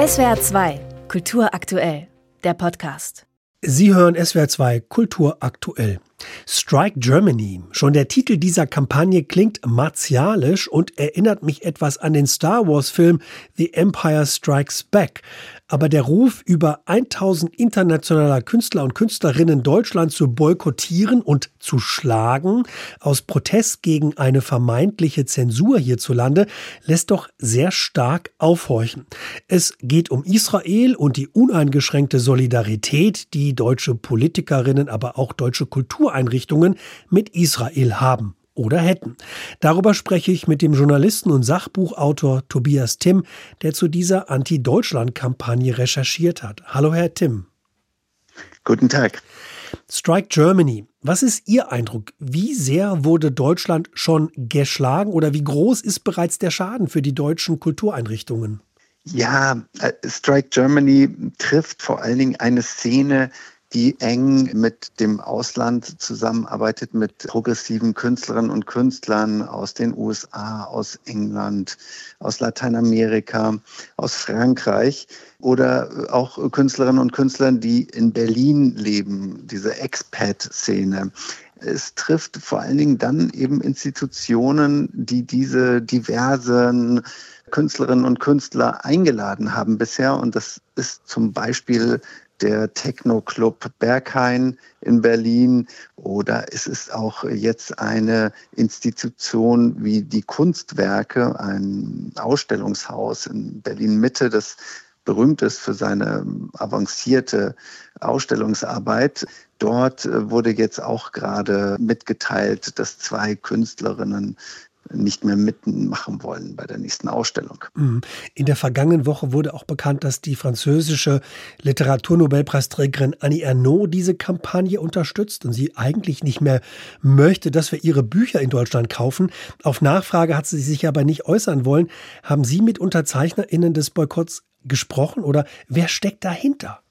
SWR 2, Kultur aktuell, der Podcast. Sie hören SWR 2 Kultur aktuell. Strike Germany. Schon der Titel dieser Kampagne klingt martialisch und erinnert mich etwas an den Star Wars Film The Empire Strikes Back. Aber der Ruf, über 1000 internationaler Künstler und Künstlerinnen Deutschland zu boykottieren und zu schlagen, aus Protest gegen eine vermeintliche Zensur hierzulande, lässt doch sehr stark aufhorchen. Es geht um Israel und die uneingeschränkte Solidarität, die deutsche Politikerinnen, aber auch deutsche Kultureinrichtungen mit Israel haben oder hätten. Darüber spreche ich mit dem Journalisten und Sachbuchautor Tobias Timm, der zu dieser Anti-Deutschland-Kampagne recherchiert hat. Hallo, Herr Timm. Guten Tag. Strike Germany. Was ist Ihr Eindruck? Wie sehr wurde Deutschland schon geschlagen oder wie groß ist bereits der Schaden für die deutschen Kultureinrichtungen? Ja, äh, Strike Germany trifft vor allen Dingen eine Szene, die eng mit dem Ausland zusammenarbeitet, mit progressiven Künstlerinnen und Künstlern aus den USA, aus England, aus Lateinamerika, aus Frankreich oder auch Künstlerinnen und Künstlern, die in Berlin leben, diese Expat-Szene. Es trifft vor allen Dingen dann eben Institutionen, die diese diversen Künstlerinnen und Künstler eingeladen haben bisher. Und das ist zum Beispiel der Techno-Club Berghain in Berlin oder es ist auch jetzt eine Institution wie die Kunstwerke, ein Ausstellungshaus in Berlin Mitte, das berühmt ist für seine avancierte Ausstellungsarbeit. Dort wurde jetzt auch gerade mitgeteilt, dass zwei Künstlerinnen nicht mehr mitmachen wollen bei der nächsten Ausstellung. Mhm. In der vergangenen Woche wurde auch bekannt, dass die französische Literaturnobelpreisträgerin Annie Ernaux diese Kampagne unterstützt und sie eigentlich nicht mehr möchte, dass wir ihre Bücher in Deutschland kaufen. Auf Nachfrage hat sie sich aber nicht äußern wollen. Haben Sie mit UnterzeichnerInnen des Boykotts gesprochen oder wer steckt dahinter?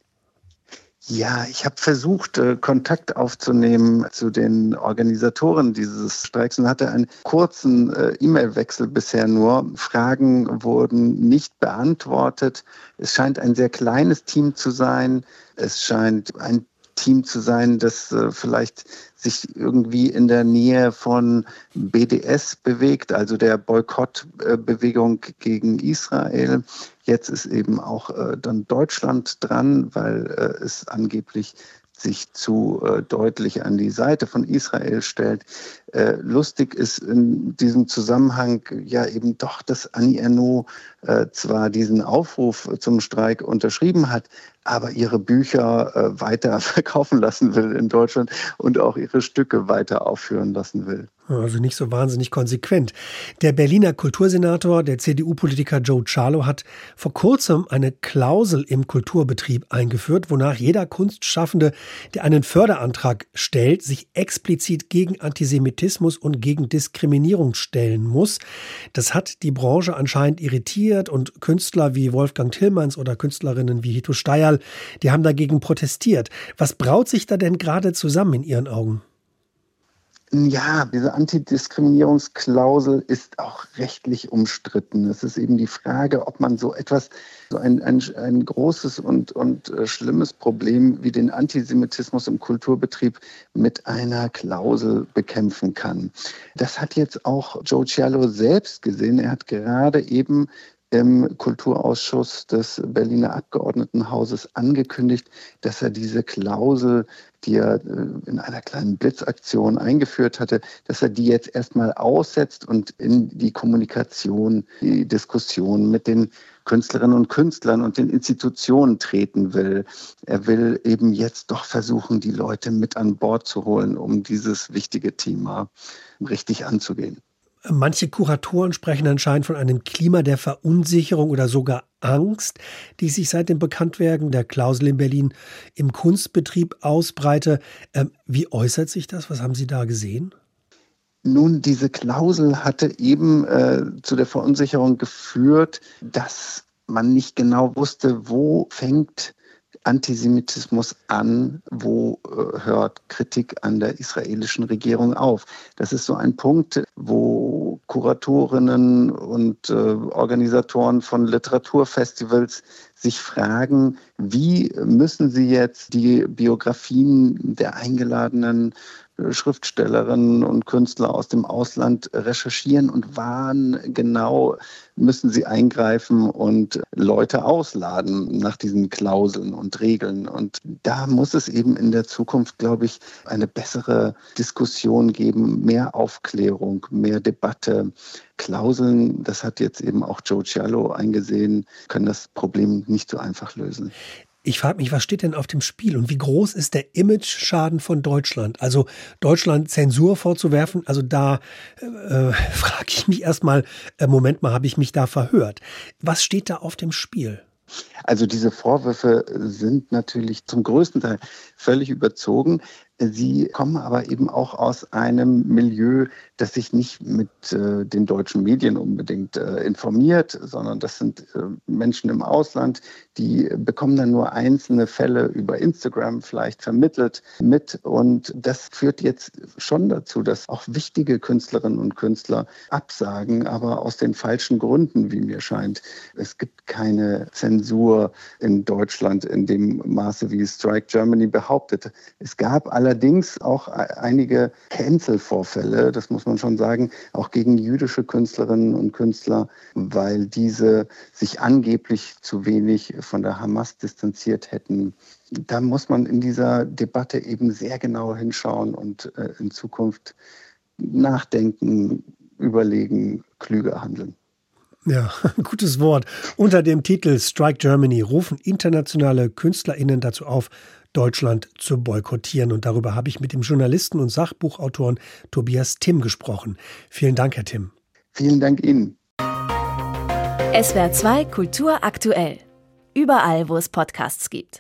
Ja, ich habe versucht, äh, Kontakt aufzunehmen zu den Organisatoren dieses Streiks und hatte einen kurzen äh, E-Mail-Wechsel bisher nur. Fragen wurden nicht beantwortet. Es scheint ein sehr kleines Team zu sein. Es scheint ein Team zu sein, das äh, vielleicht sich irgendwie in der Nähe von BDS bewegt, also der Boykottbewegung gegen Israel. Jetzt ist eben auch äh, dann Deutschland dran, weil äh, es angeblich sich zu deutlich an die Seite von Israel stellt. Lustig ist in diesem Zusammenhang ja eben doch, dass Annie Ernaux zwar diesen Aufruf zum Streik unterschrieben hat, aber ihre Bücher äh, weiter verkaufen lassen will in Deutschland und auch ihre Stücke weiter aufführen lassen will. Also nicht so wahnsinnig konsequent. Der Berliner Kultursenator, der CDU-Politiker Joe Charlo, hat vor kurzem eine Klausel im Kulturbetrieb eingeführt, wonach jeder Kunstschaffende, der einen Förderantrag stellt, sich explizit gegen Antisemitismus und gegen Diskriminierung stellen muss. Das hat die Branche anscheinend irritiert und Künstler wie Wolfgang Tillmanns oder Künstlerinnen wie Hito Steyerl, die haben dagegen protestiert. Was braut sich da denn gerade zusammen in Ihren Augen? Ja, diese Antidiskriminierungsklausel ist auch rechtlich umstritten. Es ist eben die Frage, ob man so etwas, so ein, ein, ein großes und, und äh, schlimmes Problem wie den Antisemitismus im Kulturbetrieb mit einer Klausel bekämpfen kann. Das hat jetzt auch Joe Cialo selbst gesehen. Er hat gerade eben im Kulturausschuss des Berliner Abgeordnetenhauses angekündigt, dass er diese Klausel, die er äh, in einer kleinen Blitzaktion eingeführt hatte, dass er die jetzt erstmal aussetzt und in die Kommunikation, die Diskussion mit den Künstlerinnen und Künstlern und den Institutionen treten will. Er will eben jetzt doch versuchen, die Leute mit an Bord zu holen, um dieses wichtige Thema richtig anzugehen. Manche Kuratoren sprechen anscheinend von einem Klima der Verunsicherung oder sogar Angst, die sich seit dem Bekanntwerden der Klausel in Berlin im Kunstbetrieb ausbreite. Ähm, wie äußert sich das? Was haben Sie da gesehen? Nun, diese Klausel hatte eben äh, zu der Verunsicherung geführt, dass man nicht genau wusste, wo fängt Antisemitismus an? Wo äh, hört Kritik an der israelischen Regierung auf? Das ist so ein Punkt, wo Kuratorinnen und äh, Organisatoren von Literaturfestivals sich fragen, wie müssen sie jetzt die Biografien der eingeladenen Schriftstellerinnen und Künstler aus dem Ausland recherchieren und wann genau müssen sie eingreifen und Leute ausladen nach diesen Klauseln und Regeln. Und da muss es eben in der Zukunft, glaube ich, eine bessere Diskussion geben, mehr Aufklärung, mehr Debatte. Klauseln, das hat jetzt eben auch Joe Cialo eingesehen, können das Problem nicht so einfach lösen. Ich frage mich, was steht denn auf dem Spiel und wie groß ist der Image-Schaden von Deutschland? Also Deutschland Zensur vorzuwerfen, also da äh, frage ich mich erstmal, äh, Moment mal, habe ich mich da verhört? Was steht da auf dem Spiel? Also diese Vorwürfe sind natürlich zum größten Teil völlig überzogen. Sie kommen aber eben auch aus einem Milieu, das sich nicht mit äh, den deutschen Medien unbedingt äh, informiert, sondern das sind äh, Menschen im Ausland, die bekommen dann nur einzelne Fälle über Instagram vielleicht vermittelt mit. Und das führt jetzt schon dazu, dass auch wichtige Künstlerinnen und Künstler absagen, aber aus den falschen Gründen, wie mir scheint. Es gibt keine Zensur in Deutschland in dem Maße, wie Strike Germany behauptet. Es gab alle allerdings auch einige Cancel-Vorfälle, das muss man schon sagen, auch gegen jüdische Künstlerinnen und Künstler, weil diese sich angeblich zu wenig von der Hamas distanziert hätten. Da muss man in dieser Debatte eben sehr genau hinschauen und äh, in Zukunft nachdenken, überlegen, klüger handeln. Ja, gutes Wort. Unter dem Titel Strike Germany rufen internationale KünstlerInnen dazu auf, Deutschland zu boykottieren. Und darüber habe ich mit dem Journalisten und Sachbuchautoren Tobias Timm gesprochen. Vielen Dank, Herr Timm. Vielen Dank Ihnen. SWR 2 Kultur aktuell. Überall, wo es Podcasts gibt.